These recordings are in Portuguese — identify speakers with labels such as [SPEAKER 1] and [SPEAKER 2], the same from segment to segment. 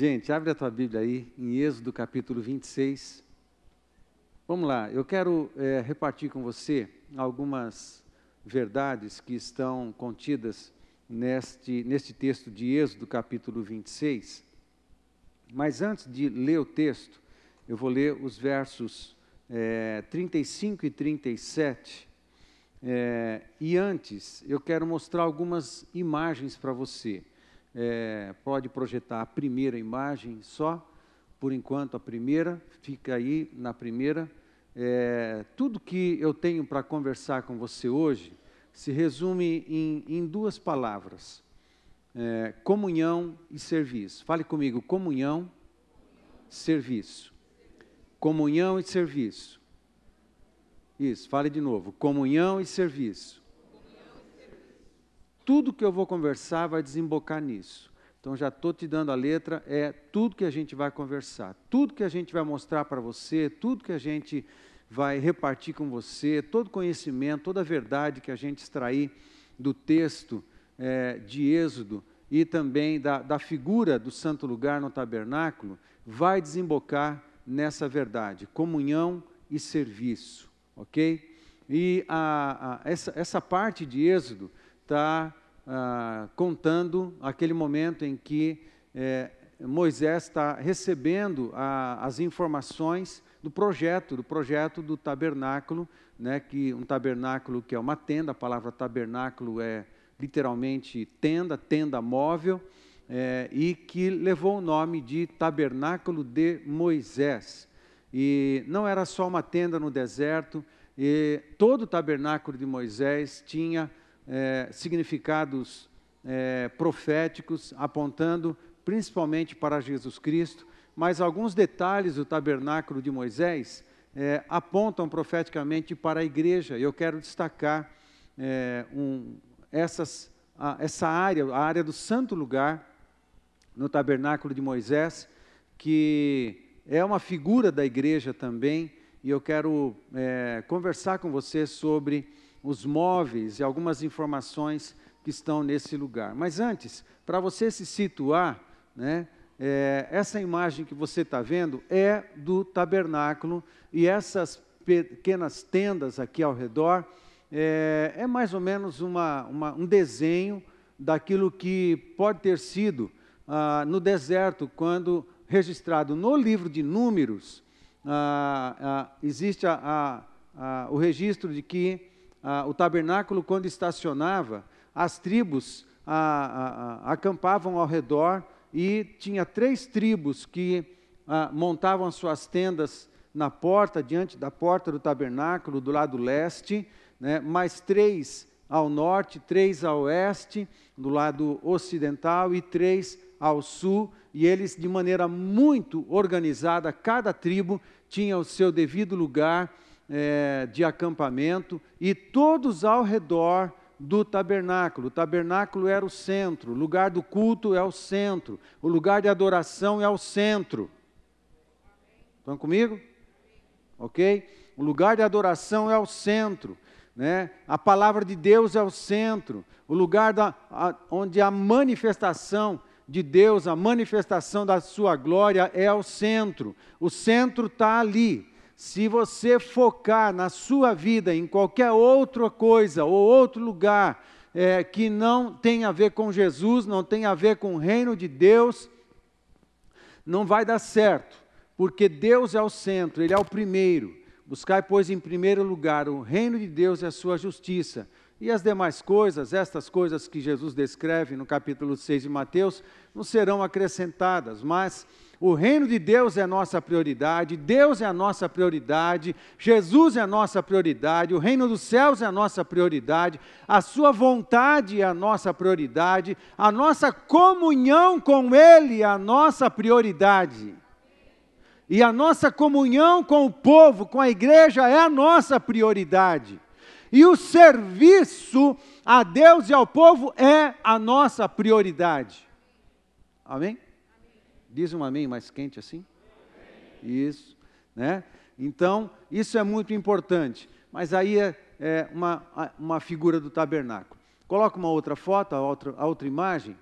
[SPEAKER 1] Gente, abre a tua Bíblia aí, em Êxodo capítulo 26. Vamos lá, eu quero é, repartir com você algumas verdades que estão contidas neste, neste texto de Êxodo capítulo 26. Mas antes de ler o texto, eu vou ler os versos é, 35 e 37. É, e antes, eu quero mostrar algumas imagens para você. É, pode projetar a primeira imagem só, por enquanto a primeira, fica aí na primeira. É, tudo que eu tenho para conversar com você hoje se resume em, em duas palavras: é, comunhão e serviço. Fale comigo, comunhão, serviço. Comunhão e serviço. Isso, fale de novo. Comunhão e serviço. Tudo que eu vou conversar vai desembocar nisso. Então já estou te dando a letra, é tudo que a gente vai conversar, tudo que a gente vai mostrar para você, tudo que a gente vai repartir com você, todo conhecimento, toda a verdade que a gente extrair do texto é, de Êxodo e também da, da figura do santo lugar no tabernáculo, vai desembocar nessa verdade, comunhão e serviço, ok? E a, a, essa, essa parte de Êxodo está ah, contando aquele momento em que é, Moisés está recebendo a, as informações do projeto, do projeto do tabernáculo, né, que um tabernáculo que é uma tenda, a palavra tabernáculo é literalmente tenda, tenda móvel, é, e que levou o nome de Tabernáculo de Moisés. E não era só uma tenda no deserto, todo o tabernáculo de Moisés tinha é, significados é, proféticos, apontando principalmente para Jesus Cristo, mas alguns detalhes do tabernáculo de Moisés é, apontam profeticamente para a igreja. Eu quero destacar é, um, essas, a, essa área, a área do santo lugar, no tabernáculo de Moisés, que é uma figura da igreja também, e eu quero é, conversar com você sobre os móveis e algumas informações que estão nesse lugar. Mas antes, para você se situar, né, é, essa imagem que você está vendo é do tabernáculo e essas pequenas tendas aqui ao redor é, é mais ou menos uma, uma, um desenho daquilo que pode ter sido ah, no deserto, quando registrado no livro de Números, ah, ah, existe a, a, o registro de que ah, o tabernáculo, quando estacionava, as tribos ah, ah, acampavam ao redor e tinha três tribos que montavam suas tendas na porta, diante da porta do tabernáculo, do lado leste, né, mais três ao norte, três ao oeste, do lado ocidental, e três ao sul, e eles, de maneira muito organizada, cada tribo tinha o seu devido lugar é, de acampamento, e todos ao redor do tabernáculo. O tabernáculo era o centro, o lugar do culto é o centro, o lugar de adoração é o centro. Estão comigo? Ok? O lugar de adoração é o centro. Né? A palavra de Deus é o centro, o lugar da, a, onde a manifestação de Deus, a manifestação da sua glória é o centro. O centro está ali. Se você focar na sua vida em qualquer outra coisa ou outro lugar é, que não tem a ver com Jesus, não tem a ver com o reino de Deus, não vai dar certo, porque Deus é o centro, Ele é o primeiro. Buscai, pois, em primeiro lugar o reino de Deus e a sua justiça. E as demais coisas, estas coisas que Jesus descreve no capítulo 6 de Mateus, não serão acrescentadas, mas o reino de Deus é nossa prioridade, Deus é a nossa prioridade, Jesus é a nossa prioridade, o reino dos céus é a nossa prioridade, a Sua vontade é a nossa prioridade, a nossa comunhão com Ele é a nossa prioridade. E a nossa comunhão com o povo, com a igreja, é a nossa prioridade. E o serviço a Deus e ao povo é a nossa prioridade. Amém? Diz um amém mais quente assim? Isso, né? Então, isso é muito importante. Mas aí é, é uma, uma figura do tabernáculo. Coloca uma outra foto, a outra, a outra imagem.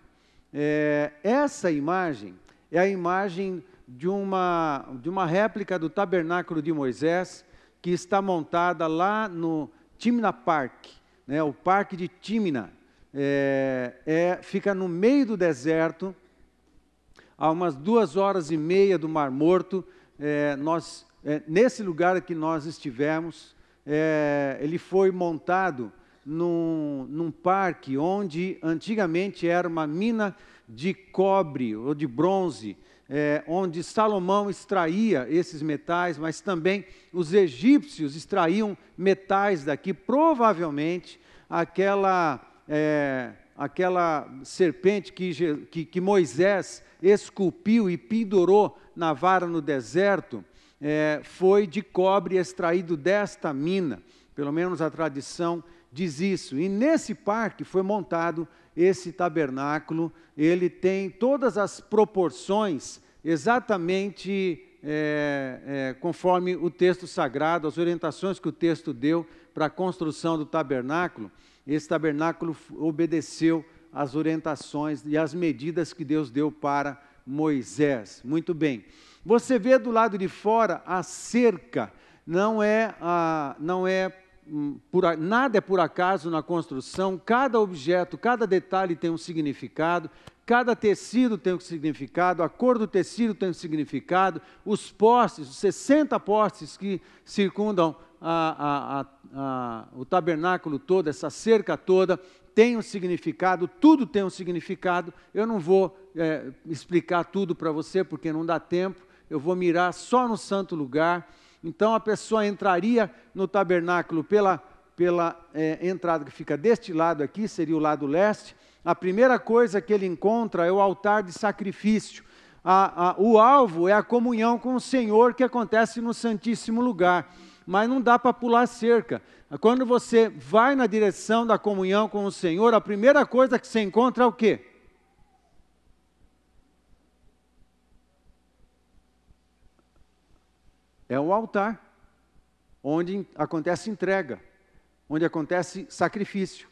[SPEAKER 1] É, essa imagem é a imagem de uma, de uma réplica do tabernáculo de Moisés, que está montada lá no Timna Park, né, o Parque de Timna. É, é, fica no meio do deserto, a umas duas horas e meia do Mar Morto. É, nós, é, nesse lugar que nós estivemos, é, ele foi montado num, num parque onde antigamente era uma mina de cobre ou de bronze, é, onde Salomão extraía esses metais, mas também os egípcios extraíam metais daqui, provavelmente aquela, é, aquela serpente que, que, que, Moisés esculpiu e pendurou na vara no deserto, é, foi de cobre extraído desta mina, pelo menos a tradição diz isso. E nesse parque foi montado esse tabernáculo, ele tem todas as proporções exatamente é, é, conforme o texto sagrado, as orientações que o texto deu para a construção do tabernáculo. Esse tabernáculo obedeceu às orientações e às medidas que Deus deu para Moisés. Muito bem. Você vê do lado de fora a cerca, não é, a, não é Hum, por, nada é por acaso na construção, cada objeto, cada detalhe tem um significado, cada tecido tem um significado, a cor do tecido tem um significado, os postes, os 60 postes que circundam a, a, a, o tabernáculo todo, essa cerca toda, tem um significado, tudo tem um significado. Eu não vou é, explicar tudo para você, porque não dá tempo, eu vou mirar só no santo lugar então a pessoa entraria no tabernáculo pela, pela é, entrada que fica deste lado aqui, seria o lado leste. A primeira coisa que ele encontra é o altar de sacrifício. A, a, o alvo é a comunhão com o Senhor que acontece no Santíssimo Lugar. Mas não dá para pular cerca. Quando você vai na direção da comunhão com o Senhor, a primeira coisa que você encontra é o quê? é o altar, onde acontece entrega, onde acontece sacrifício,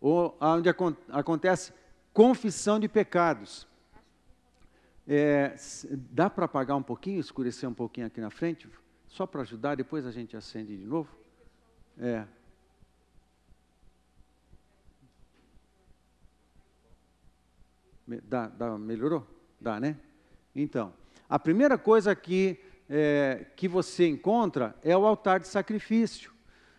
[SPEAKER 1] ou onde acontece confissão de pecados. É, dá para apagar um pouquinho, escurecer um pouquinho aqui na frente, só para ajudar, depois a gente acende de novo? É. Dá, dá, melhorou? Dá, né? Então, a primeira coisa que é, que você encontra é o altar de sacrifício.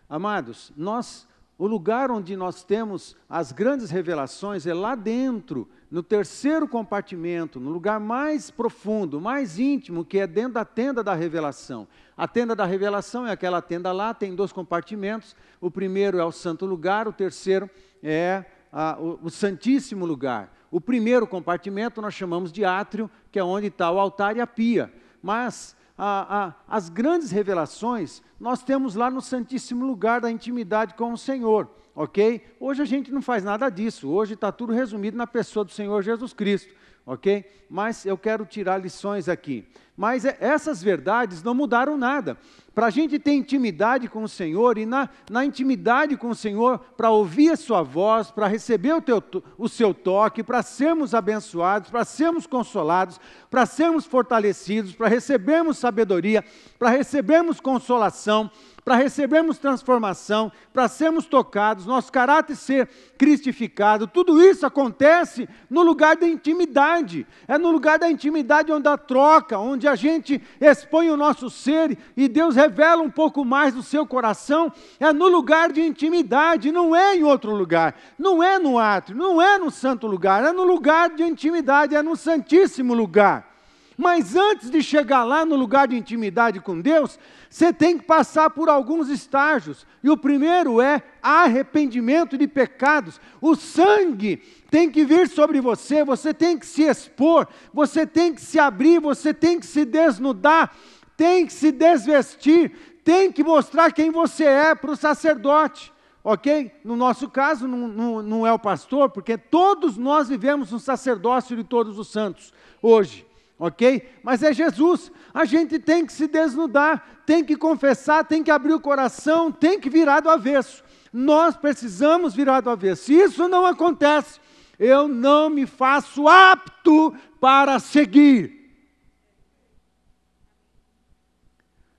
[SPEAKER 1] Amados, nós, o lugar onde nós temos as grandes revelações é lá dentro, no terceiro compartimento, no lugar mais profundo, mais íntimo, que é dentro da tenda da revelação. A tenda da revelação é aquela tenda lá, tem dois compartimentos. O primeiro é o santo lugar, o terceiro é a, o, o santíssimo lugar. O primeiro compartimento nós chamamos de átrio, que é onde está o altar e a pia. Mas a, a, as grandes revelações nós temos lá no Santíssimo Lugar da intimidade com o Senhor, ok? Hoje a gente não faz nada disso, hoje está tudo resumido na pessoa do Senhor Jesus Cristo, ok? Mas eu quero tirar lições aqui. Mas é, essas verdades não mudaram nada. Para a gente ter intimidade com o Senhor e na, na intimidade com o Senhor, para ouvir a Sua voz, para receber o, teu, o seu toque, para sermos abençoados, para sermos consolados, para sermos fortalecidos, para recebermos sabedoria, para recebermos consolação, para recebermos transformação, para sermos tocados, nosso caráter ser cristificado. Tudo isso acontece no lugar da intimidade. É no lugar da intimidade onde a troca, onde a gente expõe o nosso ser e Deus revela um pouco mais do seu coração. É no lugar de intimidade, não é em outro lugar. Não é no átrio, não é no santo lugar, é no lugar de intimidade, é no santíssimo lugar. Mas antes de chegar lá no lugar de intimidade com Deus, você tem que passar por alguns estágios. E o primeiro é arrependimento de pecados. O sangue tem que vir sobre você, você tem que se expor, você tem que se abrir, você tem que se desnudar, tem que se desvestir, tem que mostrar quem você é para o sacerdote. Ok? No nosso caso, não, não, não é o pastor, porque todos nós vivemos um sacerdócio de todos os santos hoje ok? Mas é Jesus. A gente tem que se desnudar, tem que confessar, tem que abrir o coração, tem que virar do avesso. Nós precisamos virar do avesso. Se isso não acontece, eu não me faço apto para seguir.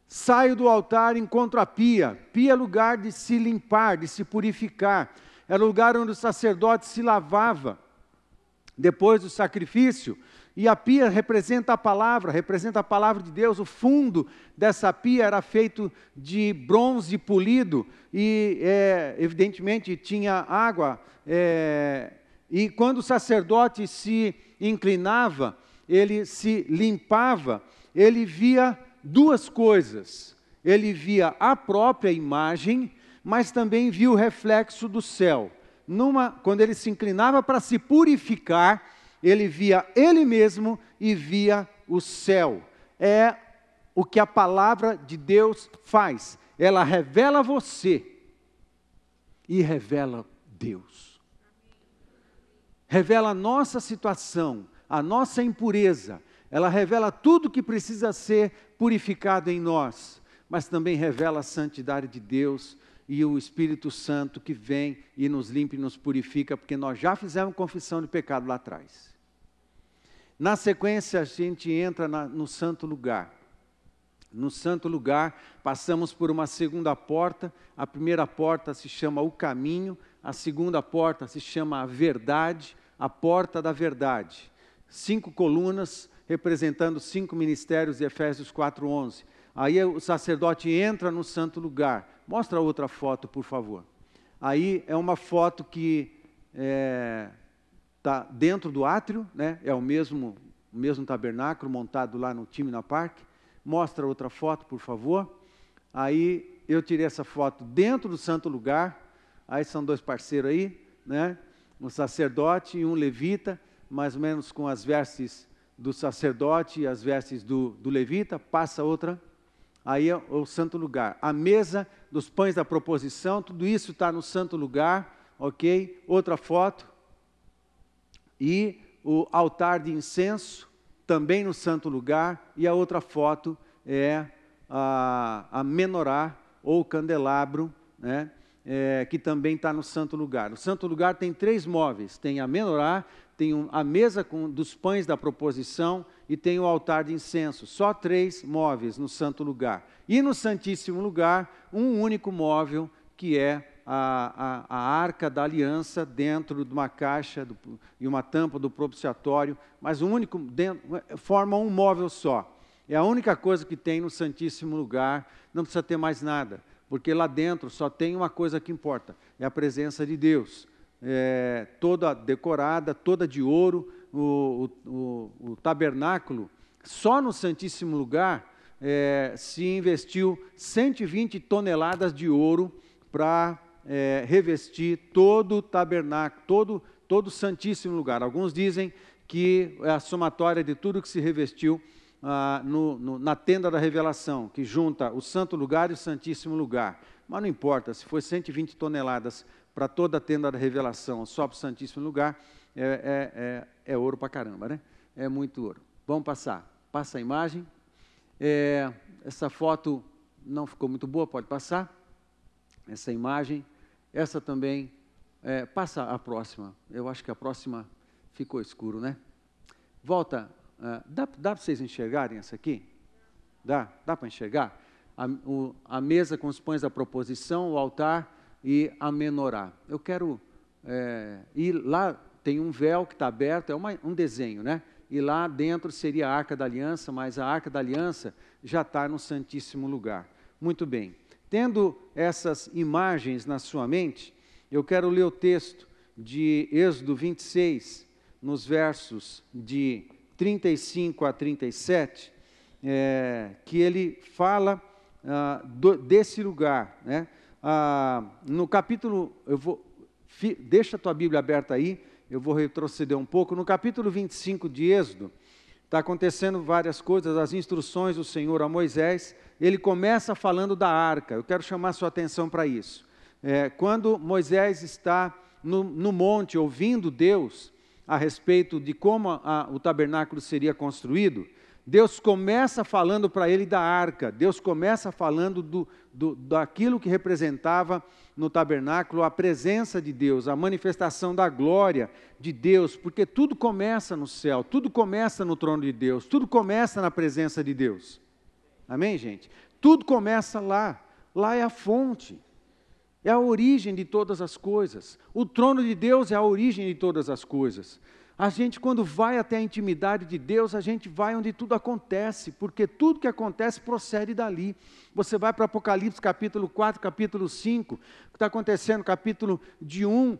[SPEAKER 1] Saio do altar encontro a pia. Pia é lugar de se limpar, de se purificar. Era o lugar onde o sacerdote se lavava depois do sacrifício. E a pia representa a palavra, representa a palavra de Deus. O fundo dessa pia era feito de bronze polido e, é, evidentemente, tinha água. É, e quando o sacerdote se inclinava, ele se limpava, ele via duas coisas. Ele via a própria imagem, mas também via o reflexo do céu. Numa, quando ele se inclinava para se purificar, ele via ele mesmo e via o céu. É o que a palavra de Deus faz. Ela revela você e revela Deus. Revela a nossa situação, a nossa impureza. Ela revela tudo que precisa ser purificado em nós, mas também revela a santidade de Deus e o Espírito Santo que vem e nos limpa e nos purifica, porque nós já fizemos confissão de pecado lá atrás. Na sequência, a gente entra na, no santo lugar. No santo lugar, passamos por uma segunda porta. A primeira porta se chama o caminho, a segunda porta se chama a verdade, a porta da verdade. Cinco colunas representando cinco ministérios de Efésios 4:11. Aí o sacerdote entra no santo lugar. Mostra outra foto, por favor. Aí é uma foto que é, tá dentro do átrio, né? é o mesmo, o mesmo tabernáculo montado lá no Timna Park. Mostra outra foto, por favor. Aí eu tirei essa foto dentro do santo lugar. Aí são dois parceiros aí, né? um sacerdote e um levita, mais ou menos com as vestes do sacerdote e as vestes do, do levita. Passa outra aí é o santo lugar. A mesa dos pães da proposição, tudo isso está no santo lugar, ok? Outra foto. E o altar de incenso, também no santo lugar. E a outra foto é a, a menorá ou candelabro, né? É, que também está no santo lugar. O santo lugar tem três móveis: tem a menorá, tem a mesa com, dos pães da proposição e tem o altar de incenso. Só três móveis no santo lugar. E no Santíssimo Lugar, um único móvel, que é a, a, a arca da aliança dentro de uma caixa do, e uma tampa do propiciatório, mas o único, dentro, forma um móvel só. É a única coisa que tem no Santíssimo Lugar, não precisa ter mais nada, porque lá dentro só tem uma coisa que importa: é a presença de Deus é, toda decorada, toda de ouro, o, o, o tabernáculo, só no Santíssimo Lugar é, se investiu 120 toneladas de ouro para é, revestir todo o tabernáculo, todo, todo o Santíssimo Lugar. Alguns dizem que é a somatória de tudo que se revestiu ah, no, no, na tenda da revelação, que junta o Santo Lugar e o Santíssimo Lugar. Mas não importa, se foi 120 toneladas para toda a tenda da revelação, só para o Santíssimo Lugar, é, é, é, é ouro para caramba, né? É muito ouro. Vamos passar. Passa a imagem. É, essa foto não ficou muito boa, pode passar. Essa imagem. Essa também. É, passa a próxima. Eu acho que a próxima ficou escuro, né? Volta. Uh, dá dá para vocês enxergarem essa aqui? Dá? Dá para enxergar? A, o, a mesa com os pães da proposição, o altar e a menorá. Eu quero é, ir lá, tem um véu que está aberto, é uma, um desenho, né? E lá dentro seria a Arca da Aliança, mas a Arca da Aliança já está no Santíssimo Lugar. Muito bem. Tendo essas imagens na sua mente, eu quero ler o texto de Êxodo 26, nos versos de 35 a 37, é, que ele fala ah, do, desse lugar, né? ah, no capítulo, eu vou, fi, deixa a tua Bíblia aberta aí, eu vou retroceder um pouco. No capítulo 25 de Êxodo, está acontecendo várias coisas, as instruções do Senhor a Moisés. Ele começa falando da arca, eu quero chamar sua atenção para isso. É, quando Moisés está no, no, monte ouvindo Deus a respeito de como a, o tabernáculo seria construído, Deus começa falando para ele da arca, Deus começa falando do, do, daquilo que representava no tabernáculo a presença de Deus, a manifestação da glória de Deus, porque tudo começa no céu, tudo começa no trono de Deus, tudo começa na presença de Deus. Amém, gente? Tudo começa lá, lá é a fonte, é a origem de todas as coisas. O trono de Deus é a origem de todas as coisas. A gente, quando vai até a intimidade de Deus, a gente vai onde tudo acontece, porque tudo que acontece procede dali. Você vai para Apocalipse capítulo 4, capítulo 5, o que está acontecendo, capítulo de 1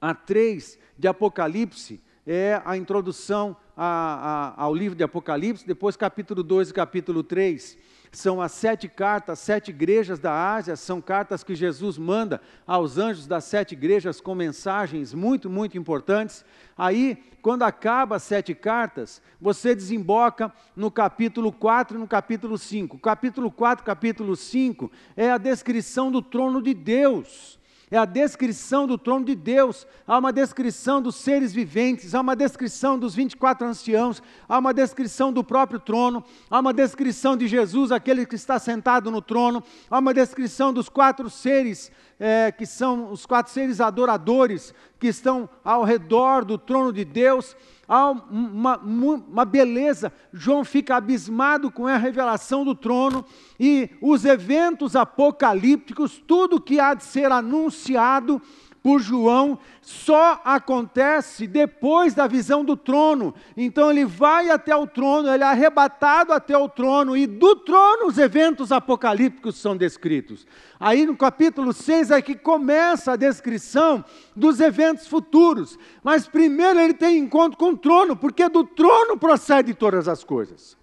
[SPEAKER 1] a 3 de Apocalipse, é a introdução a, a, ao livro de Apocalipse, depois capítulo 2 e capítulo 3 são as sete cartas, sete igrejas da Ásia, são cartas que Jesus manda aos anjos das sete igrejas com mensagens muito, muito importantes. Aí, quando acaba as sete cartas, você desemboca no capítulo 4 e no capítulo 5. Capítulo 4, capítulo 5 é a descrição do trono de Deus é a descrição do trono de Deus, há uma descrição dos seres viventes, há uma descrição dos 24 anciãos, há uma descrição do próprio trono, há uma descrição de Jesus, aquele que está sentado no trono, há uma descrição dos quatro seres, é, que são os quatro seres adoradores, que estão ao redor do trono de Deus, há uma, uma, beleza. João fica abismado com a revelação do trono e os eventos apocalípticos, tudo que há de ser anunciado por João só acontece depois da visão do trono. Então ele vai até o trono, ele é arrebatado até o trono, e do trono os eventos apocalípticos são descritos. Aí no capítulo 6 é que começa a descrição dos eventos futuros. Mas primeiro ele tem encontro com o trono, porque do trono procede todas as coisas.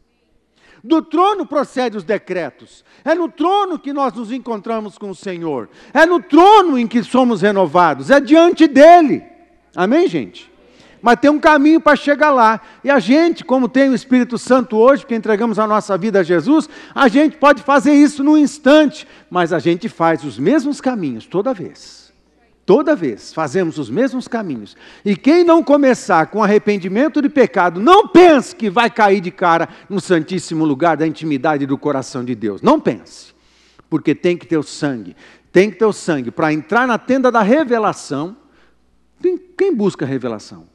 [SPEAKER 1] Do trono procedem os decretos. É no trono que nós nos encontramos com o Senhor. É no trono em que somos renovados. É diante dele. Amém, gente? Mas tem um caminho para chegar lá. E a gente, como tem o Espírito Santo hoje, que entregamos a nossa vida a Jesus, a gente pode fazer isso num instante, mas a gente faz os mesmos caminhos toda vez. Toda vez fazemos os mesmos caminhos. E quem não começar com arrependimento de pecado, não pense que vai cair de cara no santíssimo lugar da intimidade do coração de Deus. Não pense. Porque tem que ter o sangue. Tem que ter o sangue para entrar na tenda da revelação. Quem busca revelação?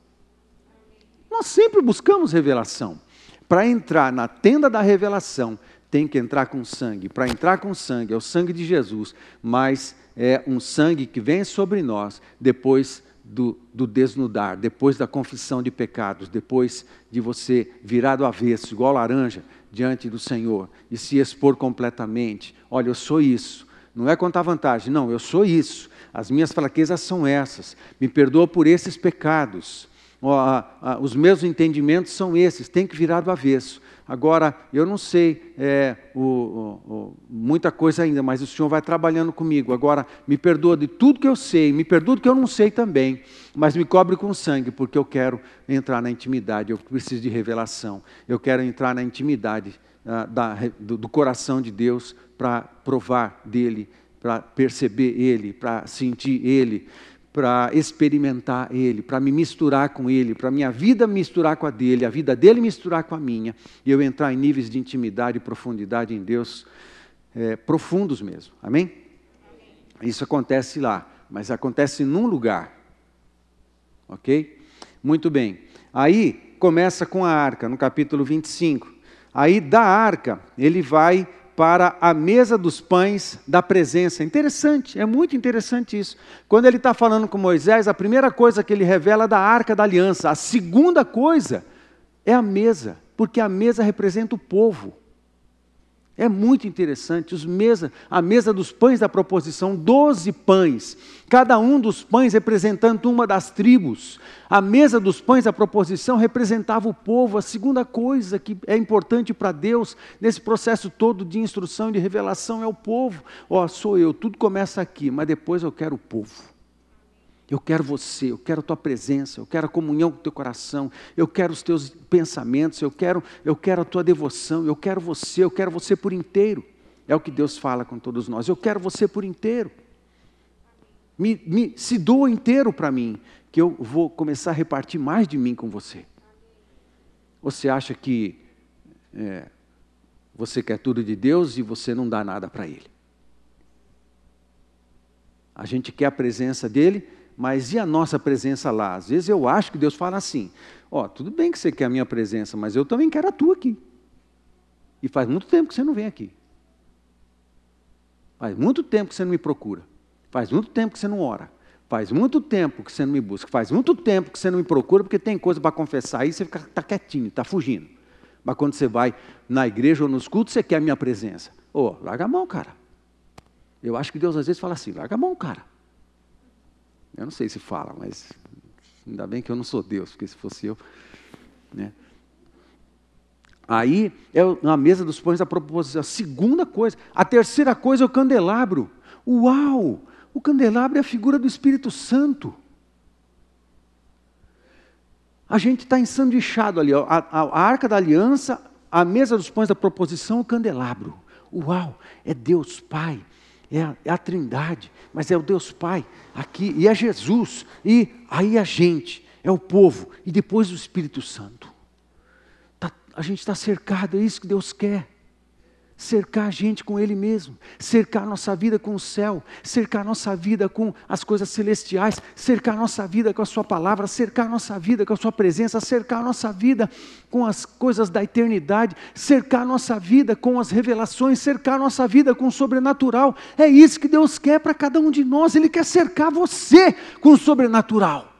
[SPEAKER 1] Nós sempre buscamos revelação. Para entrar na tenda da revelação, tem que entrar com sangue. Para entrar com sangue, é o sangue de Jesus, mas é um sangue que vem sobre nós depois do, do, desnudar, depois da confissão de pecados, depois de você virar do avesso, igual laranja, diante do Senhor e se expor completamente. Olha, eu sou isso. Não é contar vantagem, não, eu sou isso. As minhas fraquezas são essas. Me perdoa por esses pecados. os meus entendimentos são esses, tem que virar do avesso. Agora, eu não sei é, o, o, o, muita coisa ainda, mas o Senhor vai trabalhando comigo. Agora, me perdoa de tudo que eu sei, me perdoa do que eu não sei também, mas me cobre com sangue, porque eu quero entrar na intimidade, eu preciso de revelação. Eu quero entrar na intimidade ah, da, do, do coração de Deus para provar dele, para perceber ele, para sentir ele para experimentar Ele, para me misturar com Ele, para minha vida misturar com a dele, a vida dele misturar com a minha, e eu entrar em níveis de intimidade e profundidade em Deus é, profundos mesmo. Amém? Amém? Isso acontece lá, mas acontece num lugar. Ok? Muito bem. Aí começa com a arca, no capítulo 25. Aí da arca, ele vai para a mesa dos pães da presença. Interessante, é muito interessante isso. Quando ele está falando com Moisés, a primeira coisa que ele revela é da arca da aliança. A segunda coisa é a mesa, porque a mesa representa o povo. É muito interessante. Os mesa, a mesa dos pães da proposição, doze pães, cada um dos pães representando uma das tribos. A mesa dos pães da proposição representava o povo. A segunda coisa que é importante para Deus nesse processo todo de instrução e de revelação é o povo. Ó, oh, sou eu, tudo começa aqui, mas depois eu quero o povo. Eu quero você, eu quero a tua presença, eu quero a comunhão com o teu coração, eu quero os teus pensamentos, eu quero, eu quero a tua devoção, eu quero você, eu quero você por inteiro. É o que Deus fala com todos nós. Eu quero você por inteiro. Me, me, se doa inteiro para mim, que eu vou começar a repartir mais de mim com você. Você acha que é, você quer tudo de Deus e você não dá nada para Ele. A gente quer a presença dele, mas e a nossa presença lá? Às vezes eu acho que Deus fala assim: Ó, oh, tudo bem que você quer a minha presença, mas eu também quero a tua aqui. E faz muito tempo que você não vem aqui. Faz muito tempo que você não me procura. Faz muito tempo que você não ora. Faz muito tempo que você não me busca. Faz muito tempo que você não me procura porque tem coisa para confessar aí, você fica tá quietinho, está fugindo. Mas quando você vai na igreja ou nos cultos, você quer a minha presença. Ô, oh, larga a mão, cara. Eu acho que Deus às vezes fala assim: larga a mão, cara. Eu não sei se fala, mas ainda bem que eu não sou Deus, porque se fosse eu. Né? Aí, é na mesa dos pães a proposição. A segunda coisa. A terceira coisa é o candelabro. Uau! O candelabro é a figura do Espírito Santo. A gente está ensanduichado ali, ó, a, a, a, arca da aliança, a mesa dos pães da proposição, o candelabro. Uau, é Deus Pai, é a, é a Trindade, mas é o Deus Pai aqui, e é Jesus, e aí a gente, é o povo, e depois o Espírito Santo. Tá, a gente está cercado, é isso que Deus quer cercar a gente com Ele mesmo, cercar a nossa vida com o céu, cercar a nossa vida com as coisas celestiais, cercar a nossa vida com a Sua palavra, cercar a nossa vida com a Sua presença, cercar a nossa vida com as coisas da eternidade, cercar a nossa vida com as revelações, cercar a nossa vida com o sobrenatural. É isso que Deus quer para cada um de nós, Ele quer cercar você com o sobrenatural.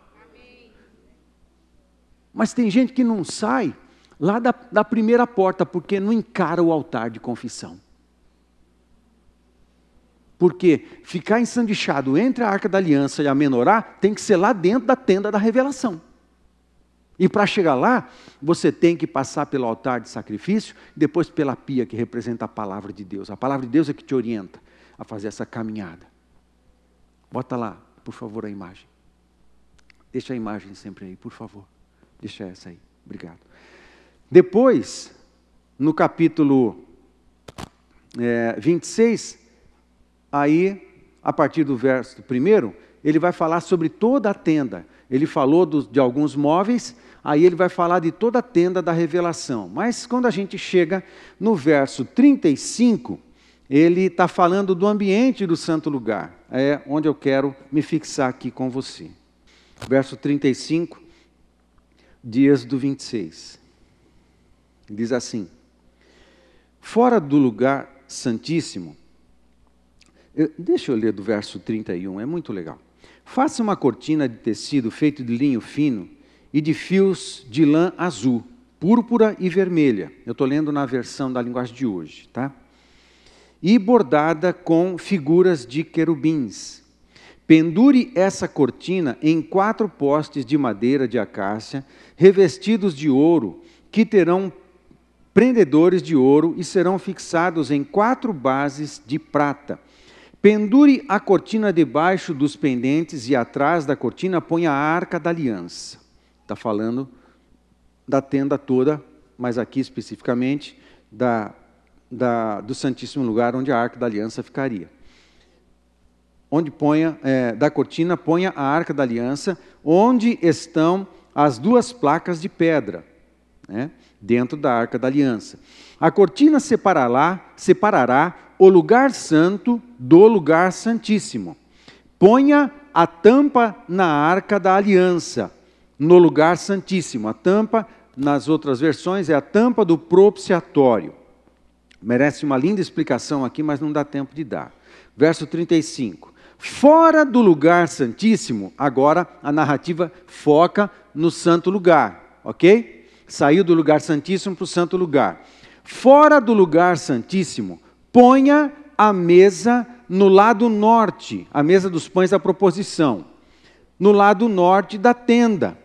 [SPEAKER 1] Mas tem gente que não sai lá da, da primeira porta, porque não encara o altar de confissão. Porque ficar ensandichado entre a arca da aliança e a menorá tem que ser lá dentro da tenda da revelação. E para chegar lá, você tem que passar pelo altar de sacrifício, depois pela pia que representa a palavra de Deus. A palavra de Deus é que te orienta a fazer essa caminhada. Bota lá, por favor, a imagem. Deixa a imagem sempre aí, por favor. Deixa essa aí. Obrigado. Depois, no capítulo é, 26, aí, a partir do verso primeiro, ele vai falar sobre toda a tenda. Ele falou do, de alguns móveis, aí ele vai falar de toda a tenda da revelação. Mas quando a gente chega no verso 35, ele está falando do ambiente do santo lugar. É onde eu quero me fixar aqui com você. Verso 35, dias do 26. Diz assim: Fora do lugar santíssimo, eu, deixa eu ler do verso 31, é muito legal. Faça uma cortina de tecido feito de linho fino e de fios de lã azul, púrpura e vermelha. Eu estou lendo na versão da linguagem de hoje, tá? E bordada com figuras de querubins. Pendure essa cortina em quatro postes de madeira de acácia, revestidos de ouro, que terão prendedores de ouro e serão fixados em quatro bases de prata. Pendure a cortina debaixo dos pendentes e atrás da cortina ponha a arca da aliança. Está falando da tenda toda, mas aqui especificamente da, da, do Santíssimo Lugar onde a arca da aliança ficaria. Onde ponha, é, da cortina ponha a arca da aliança, onde estão as duas placas de pedra. Né? Dentro da arca da aliança. A cortina separará, separará o lugar santo do lugar santíssimo. Ponha a tampa na arca da aliança, no lugar santíssimo. A tampa, nas outras versões, é a tampa do propiciatório. Merece uma linda explicação aqui, mas não dá tempo de dar. Verso 35. Fora do lugar santíssimo, agora a narrativa foca no santo lugar, ok? Saiu do lugar santíssimo para o santo lugar. Fora do lugar santíssimo, ponha a mesa no lado norte, a mesa dos pães da proposição, no lado norte da tenda.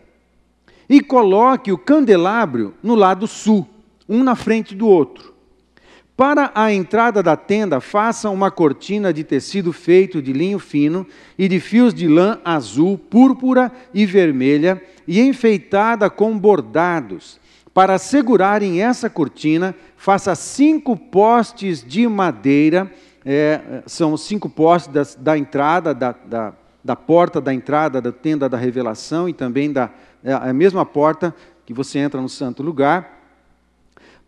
[SPEAKER 1] E coloque o candelabro no lado sul, um na frente do outro. Para a entrada da tenda, faça uma cortina de tecido feito de linho fino e de fios de lã azul, púrpura e vermelha, e enfeitada com bordados. Para segurarem essa cortina, faça cinco postes de madeira, é, são cinco postes da, da entrada, da, da, da, porta da entrada da tenda da revelação e também da é, a mesma porta que você entra no santo lugar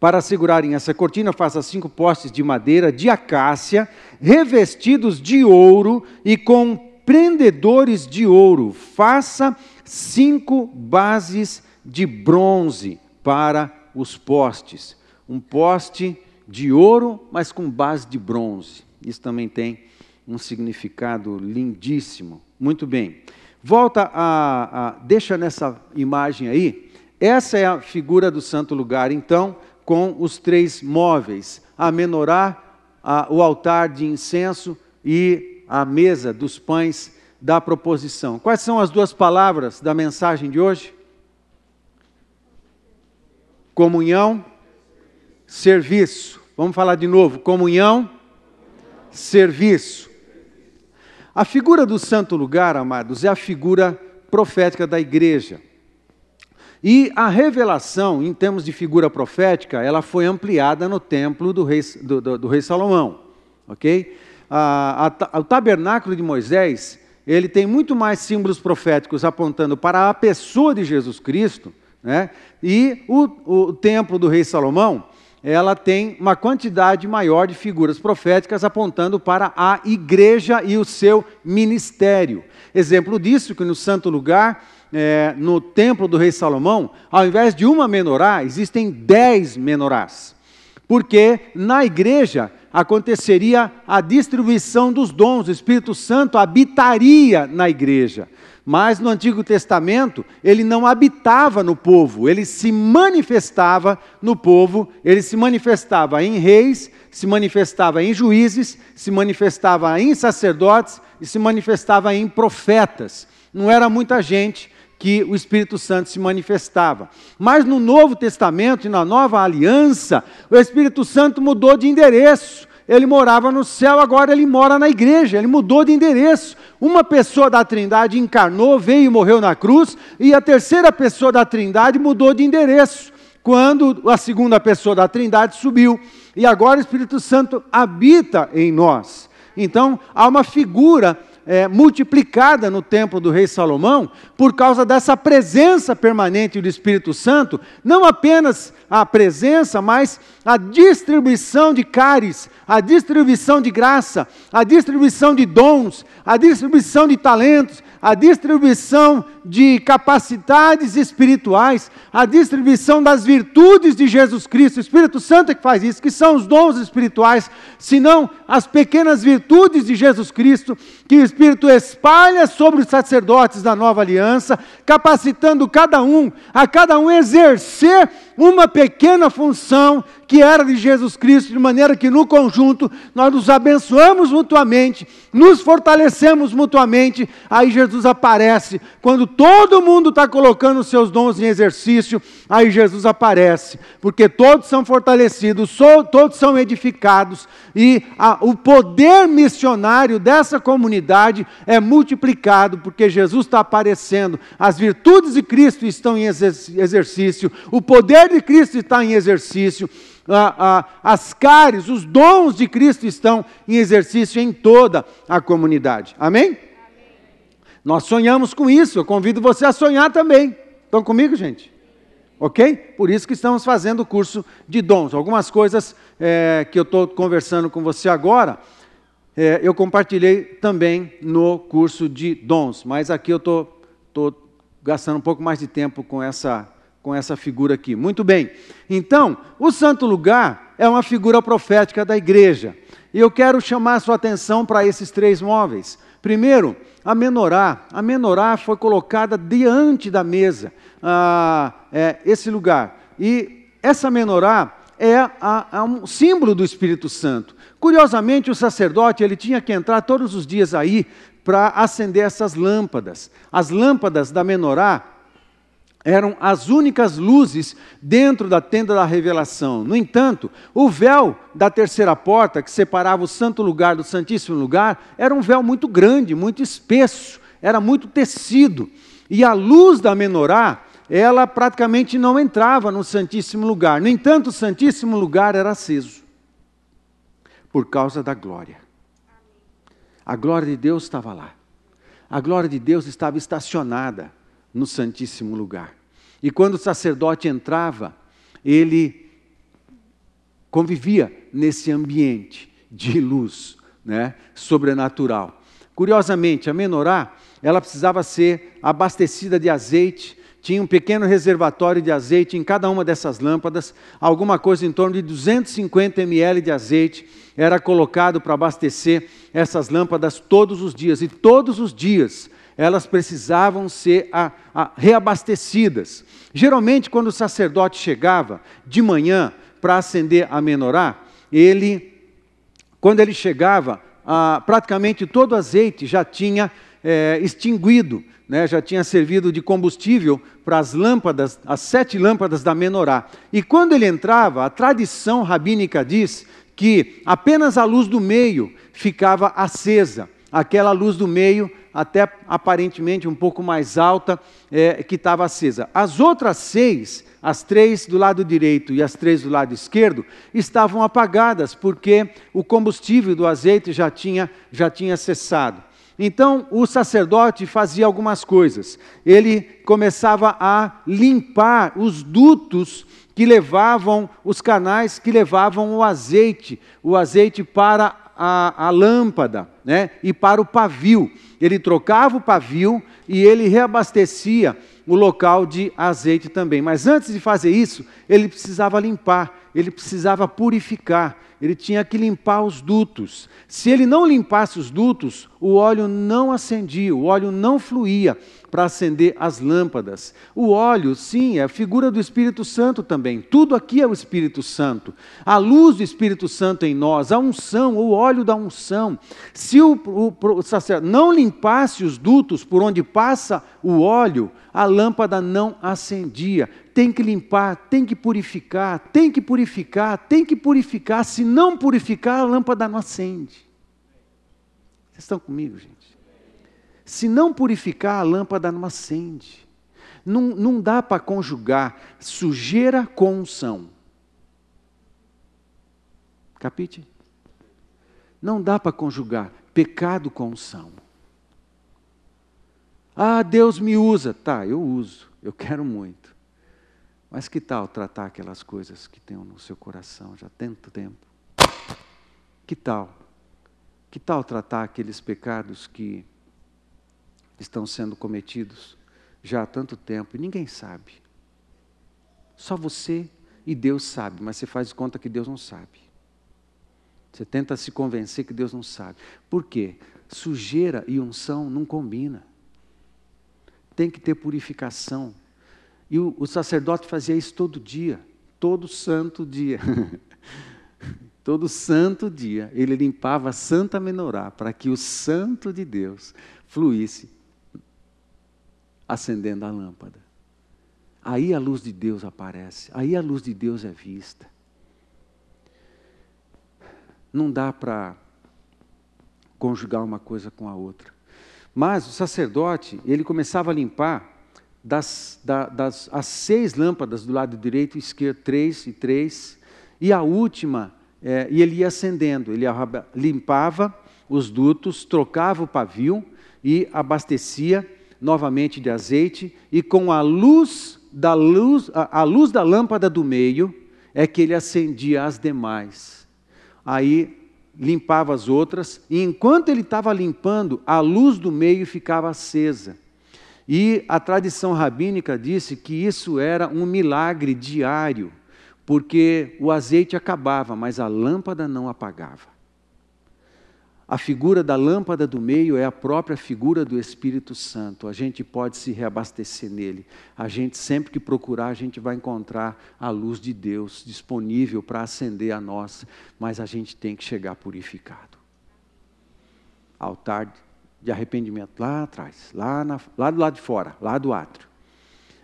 [SPEAKER 1] Para segurarem essa cortina, faça cinco postes de madeira de acácia, revestidos de ouro e com prendedores de ouro. Faça cinco bases de bronze para os postes. Um poste de ouro, mas com base de bronze. Isso também tem um significado lindíssimo. Muito bem. Volta a, a, deixa nessa imagem aí. Essa é a figura do santo lugar, então, com os três móveis: a menorá, a, o altar de incenso e a mesa dos pães da proposição. Quais são as duas palavras da mensagem de hoje? Comunhão, serviço. Vamos falar de novo: comunhão, serviço. A figura do santo lugar, amados, é a figura profética da igreja. E a revelação, em termos de figura profética, ela foi ampliada no templo do rei, do, do, do rei Salomão. Ok? A, a, o tabernáculo de Moisés, ele tem muito mais símbolos proféticos apontando para a pessoa de Jesus Cristo, né? e o, o templo do rei Salomão, ela tem uma quantidade maior de figuras proféticas apontando para a igreja e o seu ministério. Exemplo disso, que no santo lugar, é, no templo do rei Salomão, ao invés de uma menorá, existem dez menorás. Porque na igreja aconteceria a distribuição dos dons, o Espírito Santo habitaria na igreja. Mas no Antigo Testamento, ele não habitava no povo, ele se manifestava no povo, ele se manifestava em reis, se manifestava em juízes, se manifestava em sacerdotes e se manifestava em profetas. Não era muita gente que o Espírito Santo se manifestava. Mas no Novo Testamento e na Nova Aliança, o Espírito Santo mudou de endereço ele morava no céu, agora ele mora na igreja, ele mudou de endereço. Uma pessoa da Trindade encarnou, veio e morreu na cruz, e a terceira pessoa da Trindade mudou de endereço, quando a segunda pessoa da Trindade subiu. E agora o Espírito Santo habita em nós. Então, há uma figura é, multiplicada no templo do rei Salomão por causa dessa presença permanente do Espírito Santo, não apenas a presença, mas a distribuição de caris, a distribuição de graça, a distribuição de dons, a distribuição de talentos, a distribuição de capacidades espirituais, a distribuição das virtudes de Jesus Cristo. O Espírito Santo é que faz isso, que são os dons espirituais, senão as pequenas virtudes de Jesus Cristo que o Espírito espalha sobre os sacerdotes da nova aliança, capacitando cada um, a cada um exercer uma pequena função que era de Jesus Cristo, de maneira que no conjunto nós nos abençoamos mutuamente, nos fortalecemos mutuamente. Aí Jesus aparece. Quando todo mundo está colocando os seus dons em exercício, aí Jesus aparece, porque todos são fortalecidos, todos são edificados, e a, o poder missionário dessa comunidade é multiplicado, porque Jesus está aparecendo, as virtudes de Cristo estão em exercício, o poder de Cristo está em exercício as cares, os dons de Cristo estão em exercício em toda a comunidade. Amém? Amém? Nós sonhamos com isso, eu convido você a sonhar também. Estão comigo, gente? Ok? Por isso que estamos fazendo o curso de dons. Algumas coisas é, que eu estou conversando com você agora, é, eu compartilhei também no curso de dons, mas aqui eu estou gastando um pouco mais de tempo com essa com essa figura aqui. Muito bem. Então, o santo lugar é uma figura profética da igreja. E eu quero chamar a sua atenção para esses três móveis. Primeiro, a menorá. A menorá foi colocada diante da mesa, ah, é, esse lugar. E essa menorá é a, a um símbolo do Espírito Santo. Curiosamente, o sacerdote ele tinha que entrar todos os dias aí para acender essas lâmpadas. As lâmpadas da menorá eram as únicas luzes dentro da tenda da revelação. No entanto, o véu da terceira porta, que separava o santo lugar do santíssimo lugar, era um véu muito grande, muito espesso, era muito tecido. E a luz da menorá, ela praticamente não entrava no santíssimo lugar. No entanto, o santíssimo lugar era aceso por causa da glória. A glória de Deus estava lá. A glória de Deus estava estacionada no Santíssimo Lugar. E quando o sacerdote entrava, ele convivia nesse ambiente de luz né, sobrenatural. Curiosamente, a menorá, ela precisava ser abastecida de azeite, tinha um pequeno reservatório de azeite em cada uma dessas lâmpadas, alguma coisa em torno de 250 ml de azeite era colocado para abastecer essas lâmpadas todos os dias, e todos os dias elas precisavam ser a, a, reabastecidas. Geralmente, quando o sacerdote chegava de manhã para acender a menorá, ele, quando ele chegava, praticamente todo o azeite já tinha é, extinguido, né, já tinha servido de combustível para as lâmpadas, as sete lâmpadas da menorá. E quando ele entrava, a tradição rabínica diz que apenas a luz do meio ficava acesa, aquela luz do meio, até aparentemente um pouco mais alta, é, que estava acesa. As outras seis, as três do lado direito e as três do lado esquerdo, estavam apagadas, porque o combustível do azeite já tinha, já tinha cessado. Então o sacerdote fazia algumas coisas. Ele começava a limpar os dutos que levavam, os canais que levavam o azeite, o azeite para a, a lâmpada né, e para o pavio. Ele trocava o pavio e ele reabastecia o local de azeite também. Mas antes de fazer isso, ele precisava limpar, ele precisava purificar ele tinha que limpar os dutos. Se ele não limpasse os dutos, o óleo não acendia, o óleo não fluía para acender as lâmpadas. O óleo, sim, é a figura do Espírito Santo também. Tudo aqui é o Espírito Santo. A luz do Espírito Santo em nós, a unção, o óleo da unção. Se o, o, o sacerdote não limpasse os dutos por onde passa o óleo, a lâmpada não acendia. Tem que limpar, tem que purificar, tem que purificar, tem que purificar. Se não purificar, a lâmpada não acende. Vocês estão comigo, gente? Se não purificar, a lâmpada não acende. Não, não dá para conjugar sujeira com unção. Capite? Não dá para conjugar pecado com unção. Ah, Deus me usa. Tá, eu uso, eu quero muito. Mas que tal tratar aquelas coisas que tem no seu coração já há tanto tempo? Que tal? Que tal tratar aqueles pecados que estão sendo cometidos já há tanto tempo e ninguém sabe. Só você e Deus sabe, mas você faz conta que Deus não sabe. Você tenta se convencer que Deus não sabe. Por quê? Sujeira e unção não combina. Tem que ter purificação. E o, o sacerdote fazia isso todo dia, todo santo dia. todo santo dia ele limpava a santa menorá para que o santo de Deus fluísse acendendo a lâmpada. Aí a luz de Deus aparece, aí a luz de Deus é vista. Não dá para conjugar uma coisa com a outra. Mas o sacerdote, ele começava a limpar das, da, das as seis lâmpadas do lado direito e esquerdo, três e três, e a última, é, e ele ia acendendo, ele limpava os dutos, trocava o pavio e abastecia novamente de azeite, e com a luz da luz, a, a luz da lâmpada do meio, é que ele acendia as demais. Aí limpava as outras, e enquanto ele estava limpando, a luz do meio ficava acesa. E a tradição rabínica disse que isso era um milagre diário, porque o azeite acabava, mas a lâmpada não apagava. A figura da lâmpada do meio é a própria figura do Espírito Santo. A gente pode se reabastecer nele. A gente, sempre que procurar, a gente vai encontrar a luz de Deus disponível para acender a nós, mas a gente tem que chegar purificado. Altar de arrependimento lá atrás, lá, na, lá do lado de fora, lá do átrio.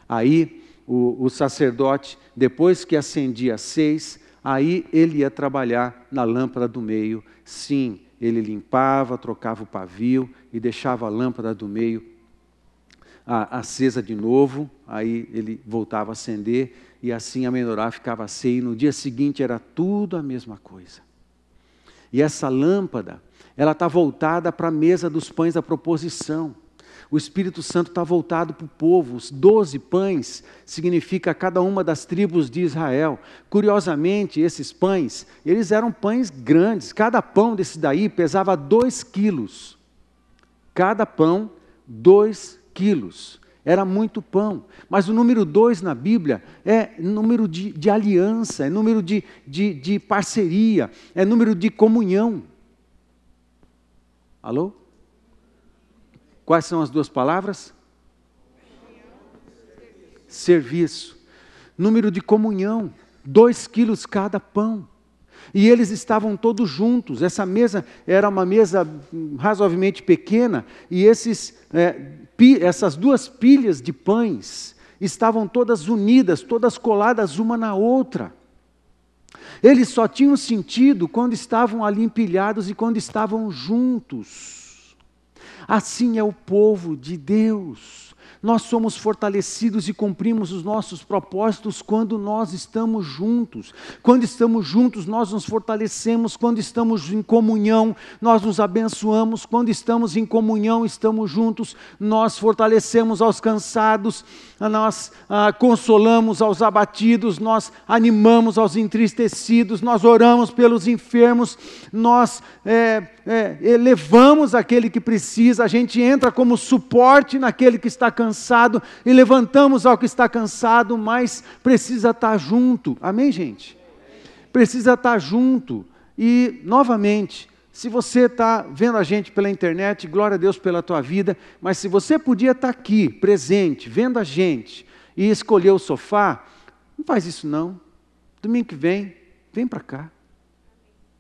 [SPEAKER 1] Aí o, o sacerdote, depois que acendia seis, aí ele ia trabalhar na lâmpada do meio, sim ele limpava, trocava o pavio e deixava a lâmpada do meio acesa de novo, aí ele voltava a acender e assim a menorá ficava acesa e no dia seguinte era tudo a mesma coisa. E essa lâmpada, ela está voltada para a mesa dos pães da proposição. O Espírito Santo está voltado para o povo. Os doze pães significa cada uma das tribos de Israel. Curiosamente, esses pães, eles eram pães grandes. Cada pão desse daí pesava dois quilos. Cada pão, dois quilos. Era muito pão. Mas o número dois na Bíblia é número de, de aliança, é número de, de, de parceria, é número de comunhão. Alô? Quais são as duas palavras? Serviço. Número de comunhão, dois quilos cada pão. E eles estavam todos juntos. Essa mesa era uma mesa razoavelmente pequena, e esses, é, pi, essas duas pilhas de pães estavam todas unidas, todas coladas uma na outra. Eles só tinham sentido quando estavam ali empilhados e quando estavam juntos. Assim é o povo de Deus. Nós somos fortalecidos e cumprimos os nossos propósitos quando nós estamos juntos. Quando estamos juntos, nós nos fortalecemos. Quando estamos em comunhão, nós nos abençoamos. Quando estamos em comunhão, estamos juntos, nós fortalecemos aos cansados, nós ah, consolamos aos abatidos, nós animamos aos entristecidos, nós oramos pelos enfermos, nós é, é, elevamos aquele que precisa, a gente entra como suporte naquele que está cansado e levantamos ao que está cansado, mas precisa estar junto. Amém, gente? Precisa estar junto. E, novamente, se você está vendo a gente pela internet, glória a Deus pela tua vida, mas se você podia estar aqui, presente, vendo a gente, e escolher o sofá, não faz isso não. Domingo que vem, vem para cá.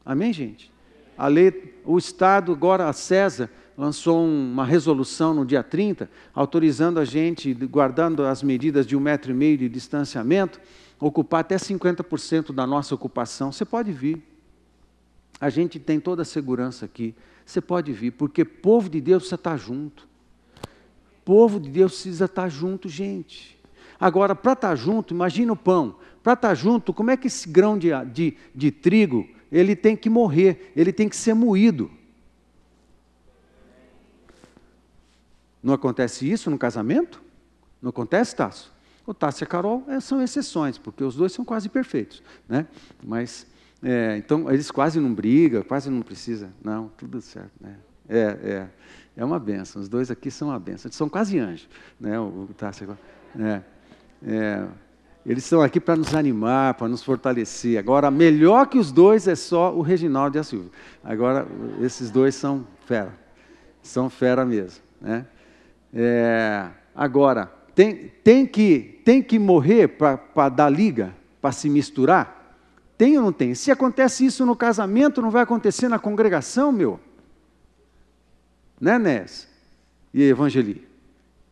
[SPEAKER 1] Amém, gente? A lei, o Estado, agora a César, lançou uma resolução no dia 30, autorizando a gente, guardando as medidas de um metro e meio de distanciamento, ocupar até 50% da nossa ocupação. Você pode vir. A gente tem toda a segurança aqui. Você pode vir, porque povo de Deus precisa estar junto. Povo de Deus precisa estar junto, gente. Agora, para estar junto, imagina o pão. Para estar junto, como é que esse grão de, de, de trigo, ele tem que morrer, ele tem que ser moído. Não acontece isso no casamento? Não acontece, Tasso? O Tasso e a Carol é, são exceções, porque os dois são quase perfeitos. Né? Mas, é, então, eles quase não brigam, quase não precisa. Não, tudo certo. Né? É, é, é uma benção. Os dois aqui são uma benção. Eles são quase anjos. Né? O, o Tasso e a é, é, eles estão aqui para nos animar, para nos fortalecer. Agora, melhor que os dois é só o Reginaldo e a Silvia. Agora, esses dois são fera. São fera mesmo. Né? É, agora, tem, tem, que, tem que morrer para dar liga, para se misturar? Tem ou não tem? Se acontece isso no casamento, não vai acontecer na congregação, meu? Né, Nés? E Evangeli?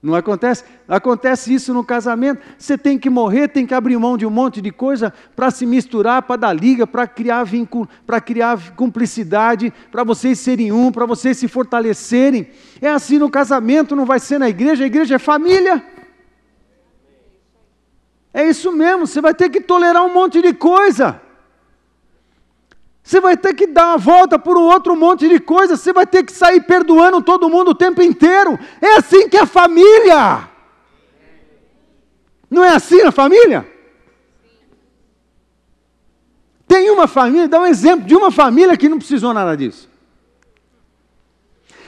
[SPEAKER 1] Não acontece? Acontece isso no casamento. Você tem que morrer, tem que abrir mão de um monte de coisa para se misturar, para dar liga, para criar vínculo, para criar cumplicidade, para vocês serem um, para vocês se fortalecerem. É assim no casamento, não vai ser na igreja, a igreja é família. É isso mesmo, você vai ter que tolerar um monte de coisa. Você vai ter que dar uma volta por um outro monte de coisas, você vai ter que sair perdoando todo mundo o tempo inteiro. É assim que é a família. Não é assim a família? Tem uma família, dá um exemplo de uma família que não precisou nada disso.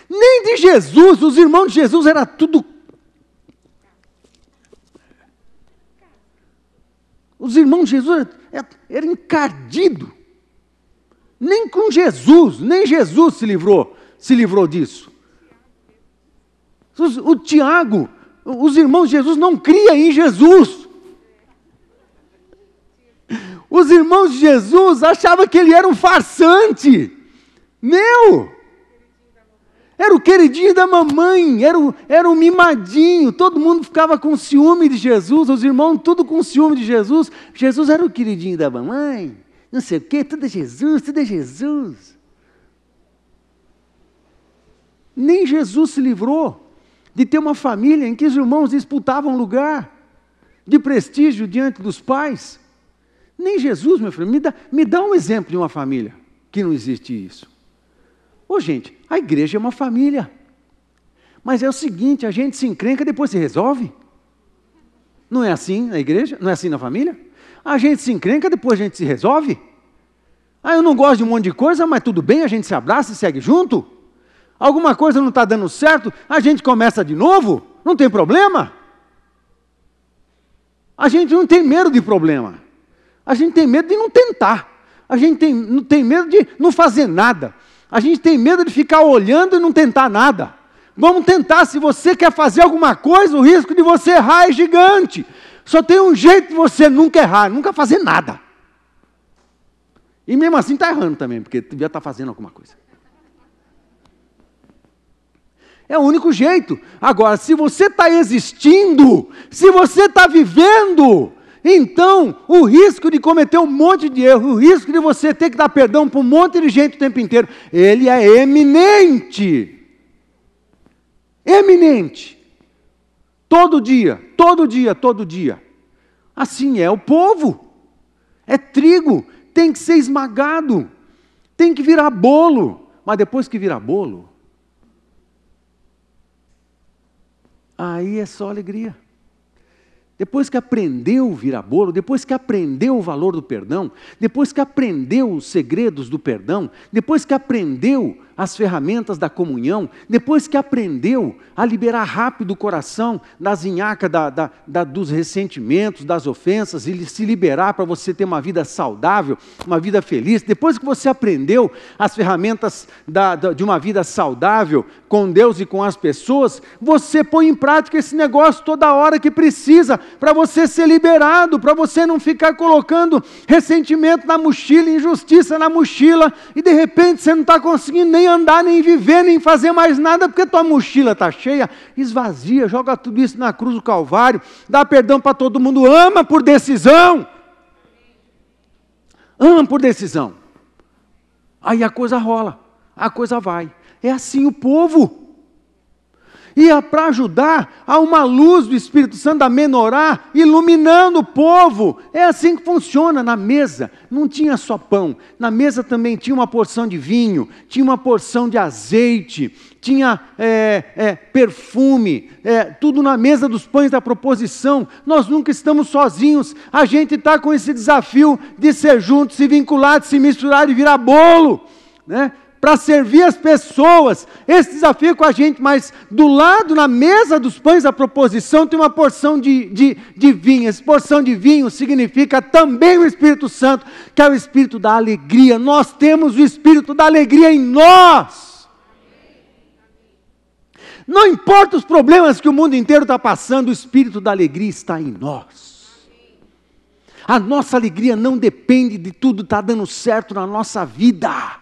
[SPEAKER 1] Nem de Jesus, os irmãos de Jesus era tudo. Os irmãos de Jesus eram era encardido. Nem com Jesus, nem Jesus se livrou, se livrou disso. O, Tiago, os irmãos de Jesus não criam em Jesus. Os irmãos de Jesus achavam que ele era um farsante. Meu! Era o queridinho da mamãe, era o, era o mimadinho, todo mundo ficava com ciúme de Jesus, os irmãos tudo com ciúme de Jesus. Jesus era o queridinho da mamãe não sei o quê, tudo é Jesus, tudo é Jesus. Nem Jesus se livrou de ter uma família em que os irmãos disputavam lugar de prestígio diante dos pais. Nem Jesus, meu filho, me dá, me dá um exemplo de uma família que não existe isso. Ô gente, a igreja é uma família. Mas é o seguinte: a gente se encrenca e depois se resolve. Não é assim na igreja? Não é assim na família? A gente se encrenca, depois a gente se resolve. Ah, eu não gosto de um monte de coisa, mas tudo bem, a gente se abraça e segue junto. Alguma coisa não está dando certo, a gente começa de novo, não tem problema. A gente não tem medo de problema. A gente tem medo de não tentar. A gente tem, tem medo de não fazer nada. A gente tem medo de ficar olhando e não tentar nada. Vamos tentar, se você quer fazer alguma coisa, o risco de você errar é gigante. Só tem um jeito de você nunca errar, nunca fazer nada. E mesmo assim está errando também, porque devia estar tá fazendo alguma coisa. É o único jeito. Agora, se você está existindo, se você está vivendo, então o risco de cometer um monte de erro, o risco de você ter que dar perdão para um monte de gente o tempo inteiro, ele é eminente eminente. Todo dia, todo dia, todo dia. Assim é o povo. É trigo, tem que ser esmagado, tem que virar bolo. Mas depois que virar bolo, aí é só alegria. Depois que aprendeu virar bolo, depois que aprendeu o valor do perdão, depois que aprendeu os segredos do perdão, depois que aprendeu as ferramentas da comunhão, depois que aprendeu a liberar rápido o coração da zinhaca da, da, da, dos ressentimentos, das ofensas, e se liberar para você ter uma vida saudável, uma vida feliz, depois que você aprendeu as ferramentas de uma vida saudável com Deus e com as pessoas, você põe em prática esse negócio toda hora que precisa, para você ser liberado, para você não ficar colocando ressentimento na mochila, injustiça na mochila, e de repente você não está conseguindo nem andar, nem viver, nem fazer mais nada, porque tua mochila está cheia, esvazia, joga tudo isso na cruz do Calvário, dá perdão para todo mundo, ama por decisão. Ama por decisão. Aí a coisa rola, a coisa vai. É assim o povo. E para ajudar a uma luz do Espírito Santo a menorar, iluminando o povo. É assim que funciona na mesa. Não tinha só pão, na mesa também tinha uma porção de vinho, tinha uma porção de azeite, tinha é, é, perfume, é, tudo na mesa dos pães da proposição. Nós nunca estamos sozinhos, a gente está com esse desafio de ser juntos, se vincular, de se misturar, de virar bolo. Né? Para servir as pessoas. Esse desafio é com a gente, mas do lado, na mesa dos pães da proposição, tem uma porção de, de, de vinho. Essa porção de vinho significa também o Espírito Santo, que é o Espírito da alegria. Nós temos o Espírito da alegria em nós. Não importa os problemas que o mundo inteiro está passando, o Espírito da alegria está em nós. A nossa alegria não depende de tudo estar tá dando certo na nossa vida.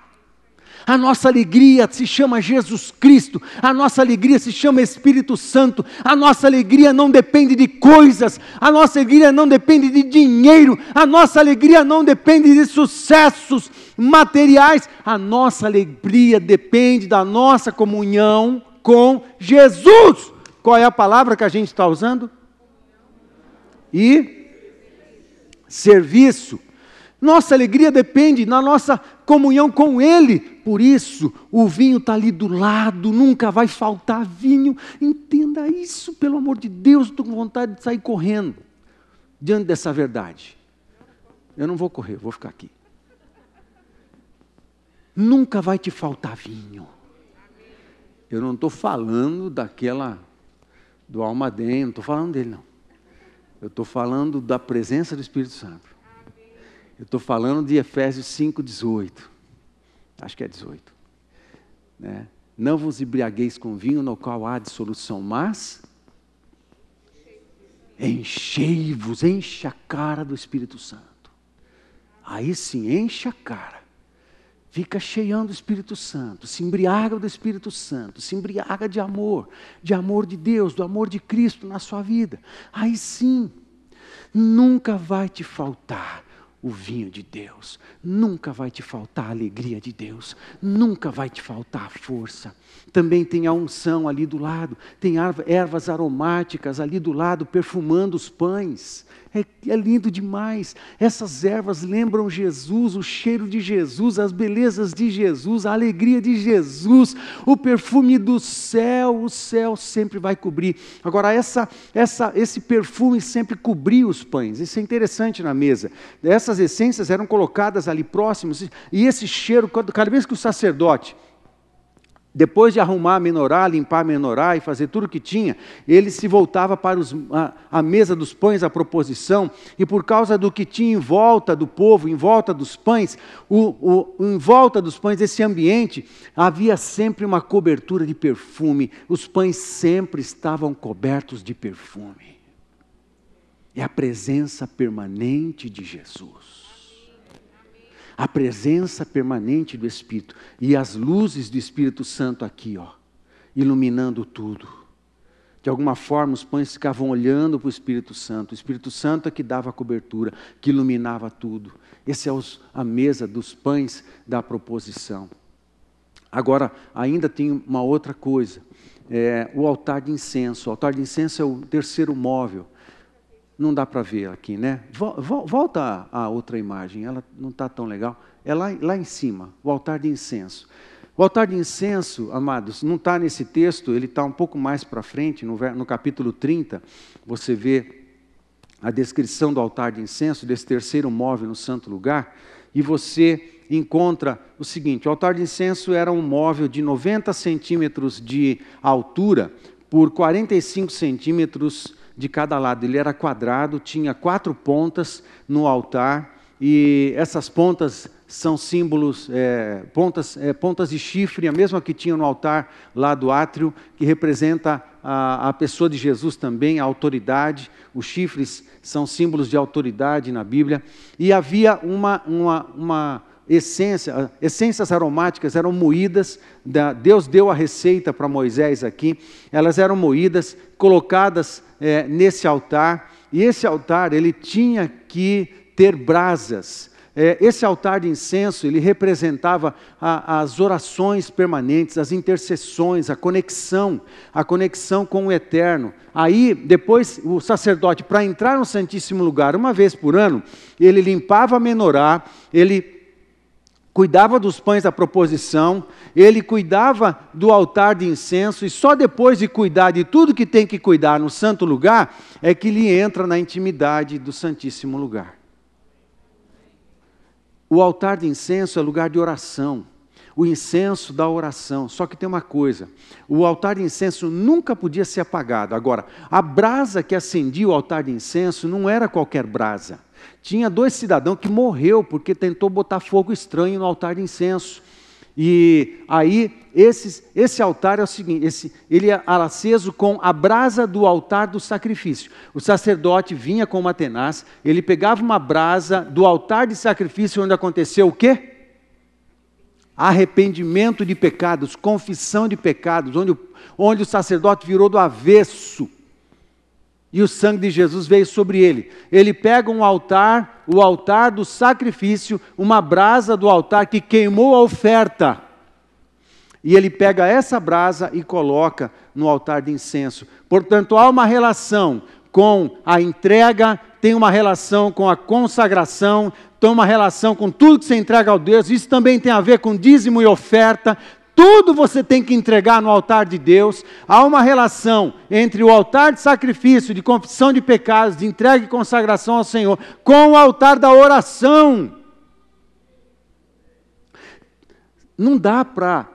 [SPEAKER 1] A nossa alegria se chama Jesus Cristo, a nossa alegria se chama Espírito Santo, a nossa alegria não depende de coisas, a nossa alegria não depende de dinheiro, a nossa alegria não depende de sucessos materiais, a nossa alegria depende da nossa comunhão com Jesus. Qual é a palavra que a gente está usando? E serviço. Nossa alegria depende da nossa comunhão com Ele. Por isso, o vinho está ali do lado, nunca vai faltar vinho. Entenda isso, pelo amor de Deus, estou com vontade de sair correndo diante dessa verdade. Eu não vou correr, vou ficar aqui. Nunca vai te faltar vinho. Eu não estou falando daquela, do almaden, não estou falando dele, não. Eu estou falando da presença do Espírito Santo. Eu estou falando de Efésios 5, 18. Acho que é 18. Né? Não vos embriagueis com vinho no qual há dissolução, mas enchei-vos, enche a cara do Espírito Santo. Aí sim, enche a cara. Fica cheiando do Espírito Santo, se embriaga do Espírito Santo, se embriaga de amor, de amor de Deus, do amor de Cristo na sua vida. Aí sim, nunca vai te faltar o vinho de Deus. Nunca vai te faltar a alegria de Deus, nunca vai te faltar a força. Também tem a unção ali do lado, tem ervas aromáticas ali do lado perfumando os pães. É, é, lindo demais. Essas ervas lembram Jesus, o cheiro de Jesus, as belezas de Jesus, a alegria de Jesus, o perfume do céu. O céu sempre vai cobrir. Agora, essa, essa, esse perfume sempre cobria os pães. Isso é interessante na mesa. Essas essências eram colocadas ali próximos, e esse cheiro, cada vez que o sacerdote depois de arrumar a menorá, limpar a menorá e fazer tudo o que tinha, ele se voltava para os, a, a, mesa dos pães, a proposição, e por causa do que tinha em volta do povo, em volta dos pães, o, o, em volta dos pães, esse ambiente, havia sempre uma cobertura de perfume, os pães sempre estavam cobertos de perfume. É a presença permanente de Jesus a presença permanente do Espírito e as luzes do Espírito Santo aqui, ó, iluminando tudo. De alguma forma, os pães ficavam olhando para o Espírito Santo. O Espírito Santo é que dava a cobertura, que iluminava tudo. Essa é os, a mesa dos pães da proposição. Agora, ainda tem uma outra coisa: é, o altar de incenso. O altar de incenso é o terceiro móvel não dá para ver aqui, né? Volta a outra imagem, ela não está tão legal. É lá, lá em cima, o altar de incenso. O altar de incenso, amados, não está nesse texto, ele está um pouco mais para frente, no, no capítulo 30, você vê a descrição do altar de incenso, desse terceiro móvel no santo lugar, e você encontra o seguinte: o altar de incenso era um móvel de 90 centímetros de altura por 45 centímetros de cada lado. Ele era quadrado, tinha quatro pontas no altar, e essas pontas são símbolos, é, pontas, é, pontas de chifre, a mesma que tinha no altar lá do átrio, que representa a, a pessoa de Jesus também, a autoridade. Os chifres são símbolos de autoridade na Bíblia. E havia uma, uma, uma essência, essências aromáticas eram moídas, Deus deu a receita para Moisés aqui, elas eram moídas, colocadas é, nesse altar, e esse altar ele tinha que ter brasas. É, esse altar de incenso ele representava a, as orações permanentes, as intercessões, a conexão, a conexão com o eterno. Aí, depois, o sacerdote, para entrar no Santíssimo Lugar, uma vez por ano, ele limpava a menorá, ele cuidava dos pães da proposição, ele cuidava do altar de incenso, e só depois de cuidar de tudo que tem que cuidar no santo lugar, é que ele entra na intimidade do Santíssimo Lugar. O altar de incenso é lugar de oração, o incenso da oração. Só que tem uma coisa: o altar de incenso nunca podia ser apagado. Agora, a brasa que acendia o altar de incenso não era qualquer brasa. Tinha dois cidadãos que morreu porque tentou botar fogo estranho no altar de incenso. E aí, esses, esse altar é o seguinte: esse, ele era aceso com a brasa do altar do sacrifício. O sacerdote vinha com uma tenaz, ele pegava uma brasa do altar de sacrifício, onde aconteceu o quê? Arrependimento de pecados, confissão de pecados, onde, onde o sacerdote virou do avesso e o sangue de Jesus veio sobre ele. Ele pega um altar, o altar do sacrifício, uma brasa do altar que queimou a oferta. E ele pega essa brasa e coloca no altar de incenso. Portanto, há uma relação com a entrega, tem uma relação com a consagração, tem uma relação com tudo que você entrega ao Deus. Isso também tem a ver com dízimo e oferta, tudo você tem que entregar no altar de Deus. Há uma relação entre o altar de sacrifício, de confissão de pecados, de entrega e consagração ao Senhor, com o altar da oração. Não dá para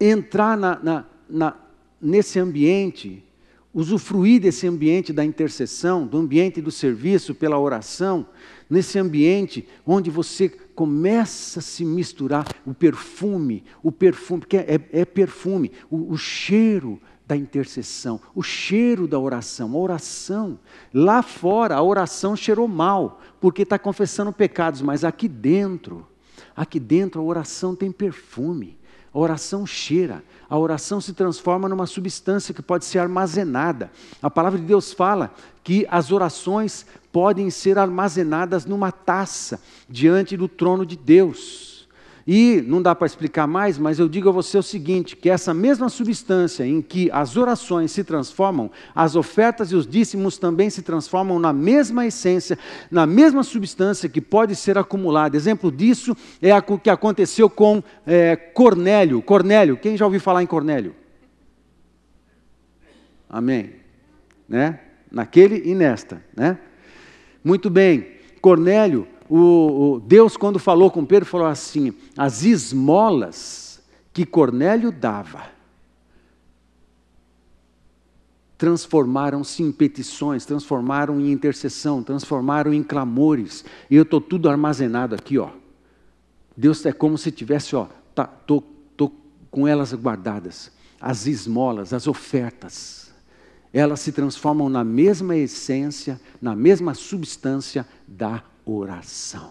[SPEAKER 1] entrar na, na, na, nesse ambiente, usufruir desse ambiente da intercessão, do ambiente do serviço pela oração, nesse ambiente onde você começa a se misturar o perfume, o perfume, porque é, é perfume, o, o cheiro da intercessão, o cheiro da oração, a oração. Lá fora a oração cheirou mal, porque está confessando pecados, mas aqui dentro, aqui dentro a oração tem perfume. A oração cheira, a oração se transforma numa substância que pode ser armazenada. A palavra de Deus fala que as orações podem ser armazenadas numa taça diante do trono de Deus. E não dá para explicar mais, mas eu digo a você o seguinte: que essa mesma substância em que as orações se transformam, as ofertas e os dízimos também se transformam na mesma essência, na mesma substância que pode ser acumulada. Exemplo disso é o que aconteceu com é, Cornélio. Cornélio, quem já ouviu falar em Cornélio? Amém. Né? Naquele e nesta, né? Muito bem. Cornélio o, o, Deus, quando falou com Pedro, falou assim: as esmolas que Cornélio dava transformaram-se em petições, transformaram em intercessão, transformaram em clamores. E eu estou tudo armazenado aqui, ó. Deus é como se tivesse, ó, tá, tô, tô com elas guardadas. As esmolas, as ofertas, elas se transformam na mesma essência, na mesma substância da oração.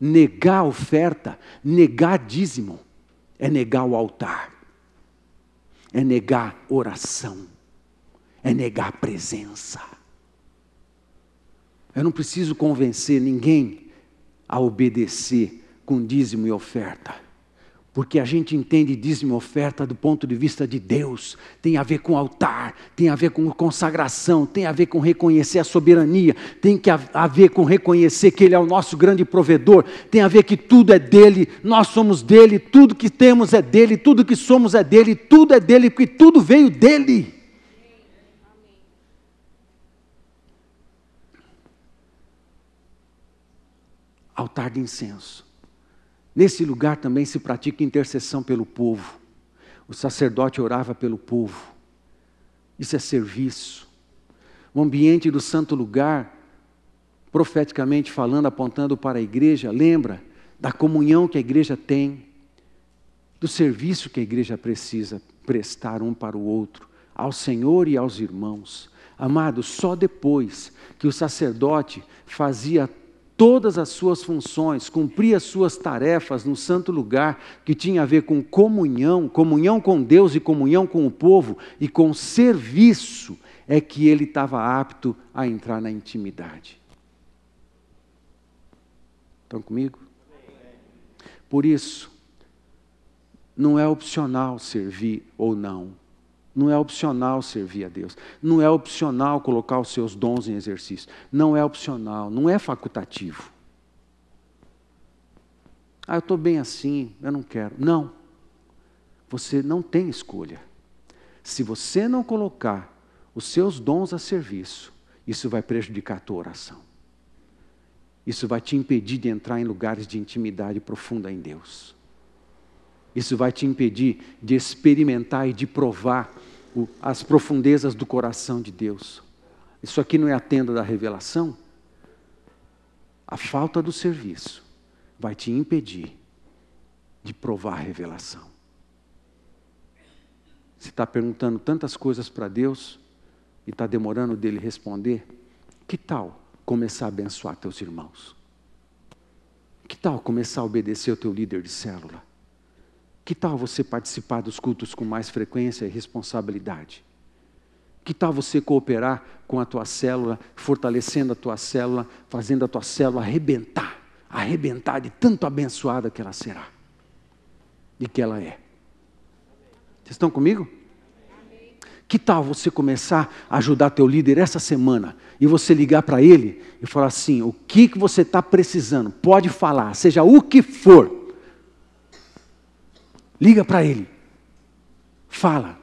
[SPEAKER 1] Negar a oferta, negar dízimo, é negar o altar, é negar oração, é negar presença. Eu não preciso convencer ninguém a obedecer com dízimo e oferta. Porque a gente entende dízimo oferta do ponto de vista de Deus, tem a ver com altar, tem a ver com consagração, tem a ver com reconhecer a soberania, tem que a ver com reconhecer que Ele é o nosso grande provedor, tem a ver que tudo é dele, nós somos dele, tudo que temos é dele, tudo que somos é dele, tudo é dele, porque tudo veio dele. Altar de incenso. Nesse lugar também se pratica intercessão pelo povo. O sacerdote orava pelo povo. Isso é serviço. O ambiente do santo lugar, profeticamente falando, apontando para a igreja, lembra da comunhão que a igreja tem, do serviço que a igreja precisa prestar um para o outro, ao Senhor e aos irmãos. Amado, só depois que o sacerdote fazia todas as suas funções, cumpria as suas tarefas no santo lugar, que tinha a ver com comunhão, comunhão com Deus e comunhão com o povo e com serviço, é que ele estava apto a entrar na intimidade. Estão comigo? Por isso, não é opcional servir ou não. Não é opcional servir a Deus. Não é opcional colocar os seus dons em exercício. Não é opcional, não é facultativo. Ah, eu estou bem assim, eu não quero. Não. Você não tem escolha. Se você não colocar os seus dons a serviço, isso vai prejudicar a tua oração. Isso vai te impedir de entrar em lugares de intimidade profunda em Deus. Isso vai te impedir de experimentar e de provar as profundezas do coração de Deus. Isso aqui não é a tenda da revelação? A falta do serviço vai te impedir de provar a revelação. Você está perguntando tantas coisas para Deus e está demorando dele responder? Que tal começar a abençoar teus irmãos? Que tal começar a obedecer o teu líder de célula? Que tal você participar dos cultos com mais frequência e responsabilidade? Que tal você cooperar com a tua célula, fortalecendo a tua célula, fazendo a tua célula arrebentar, arrebentar de tanto abençoada que ela será e que ela é? Vocês estão comigo? Que tal você começar a ajudar teu líder essa semana e você ligar para ele e falar assim: o que, que você está precisando? Pode falar, seja o que for Liga para ele. Fala.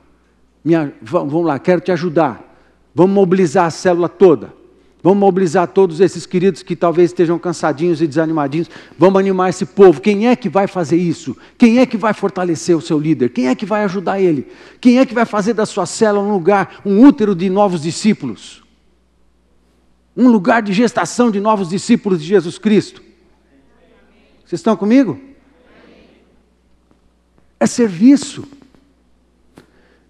[SPEAKER 1] Minha, vamos lá, quero te ajudar. Vamos mobilizar a célula toda. Vamos mobilizar todos esses queridos que talvez estejam cansadinhos e desanimadinhos. Vamos animar esse povo. Quem é que vai fazer isso? Quem é que vai fortalecer o seu líder? Quem é que vai ajudar ele? Quem é que vai fazer da sua célula um lugar, um útero de novos discípulos? Um lugar de gestação de novos discípulos de Jesus Cristo? Vocês estão comigo? É serviço.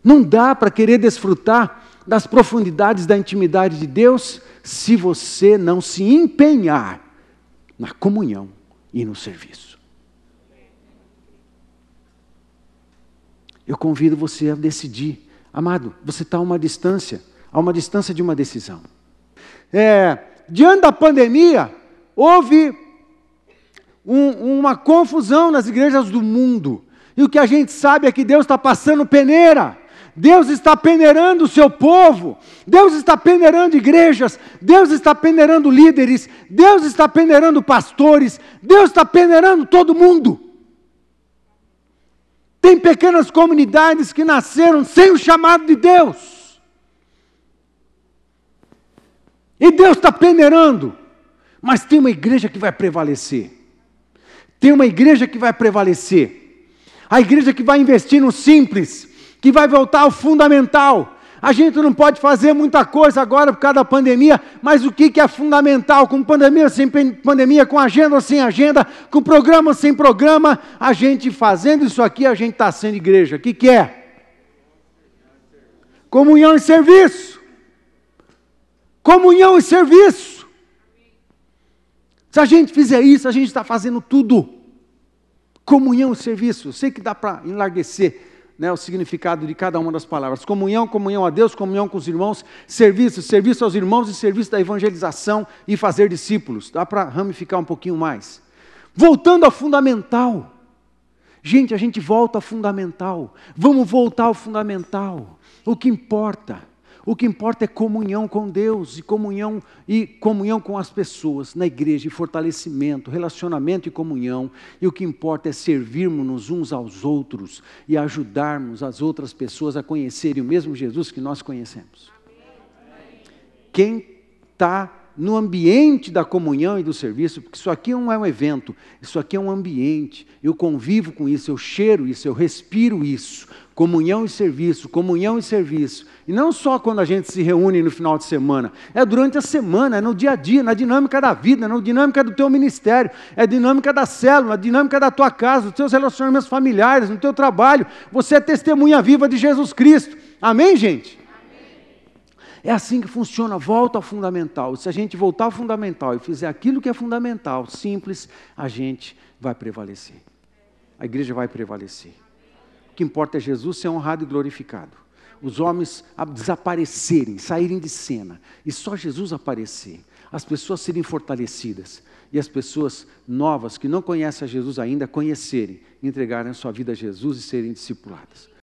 [SPEAKER 1] Não dá para querer desfrutar das profundidades da intimidade de Deus se você não se empenhar na comunhão e no serviço. Eu convido você a decidir. Amado, você está a uma distância, a uma distância de uma decisão. é, diante da pandemia, houve um, uma confusão nas igrejas do mundo. E o que a gente sabe é que Deus está passando peneira. Deus está peneirando o seu povo, Deus está peneirando igrejas, Deus está peneirando líderes, Deus está peneirando pastores, Deus está peneirando todo mundo. Tem pequenas comunidades que nasceram sem o chamado de Deus. E Deus está peneirando, mas tem uma igreja que vai prevalecer. Tem uma igreja que vai prevalecer. A igreja que vai investir no simples, que vai voltar ao fundamental. A gente não pode fazer muita coisa agora por causa da pandemia, mas o que, é fundamental? Com pandemia sem pandemia, com agenda sem agenda, com programa sem programa, a gente fazendo isso aqui, a gente está sendo igreja. O que, que é? Comunhão e serviço. Comunhão e serviço. Se a gente fizer isso, a gente está fazendo tudo. Comunhão e serviço. Eu sei que dá para enlarguecer né, o significado de cada uma das palavras. Comunhão, comunhão a Deus, comunhão com os irmãos, serviço, serviço aos irmãos e serviço da evangelização e fazer discípulos. Dá para ramificar um pouquinho mais. Voltando ao fundamental. Gente, a gente volta ao fundamental. Vamos voltar ao fundamental. O que importa o que importa é comunhão com Deus e comunhão e comunhão com as pessoas na igreja, e fortalecimento, relacionamento e comunhão. E o que importa é servirmos uns aos outros e ajudarmos as outras pessoas a conhecerem o mesmo Jesus que nós conhecemos. Quem está no ambiente da comunhão e do serviço, porque isso aqui não é um evento, isso aqui é um ambiente. Eu convivo com isso, eu cheiro isso, eu respiro isso comunhão e serviço, comunhão e serviço. E não só quando a gente se reúne no final de semana, é durante a semana, é no dia a dia, na dinâmica da vida, na dinâmica do teu ministério, é a dinâmica da célula, a dinâmica da tua casa, dos teus relacionamentos familiares, no teu trabalho. Você é testemunha viva de Jesus Cristo. Amém, gente? É assim que funciona, volta ao fundamental. Se a gente voltar ao fundamental e fizer aquilo que é fundamental, simples, a gente vai prevalecer. A igreja vai prevalecer que importa é Jesus ser honrado e glorificado. Os homens desaparecerem, saírem de cena, e só Jesus aparecer. As pessoas serem fortalecidas e as pessoas novas que não conhecem a Jesus ainda conhecerem, entregarem a sua vida a Jesus e serem discipuladas.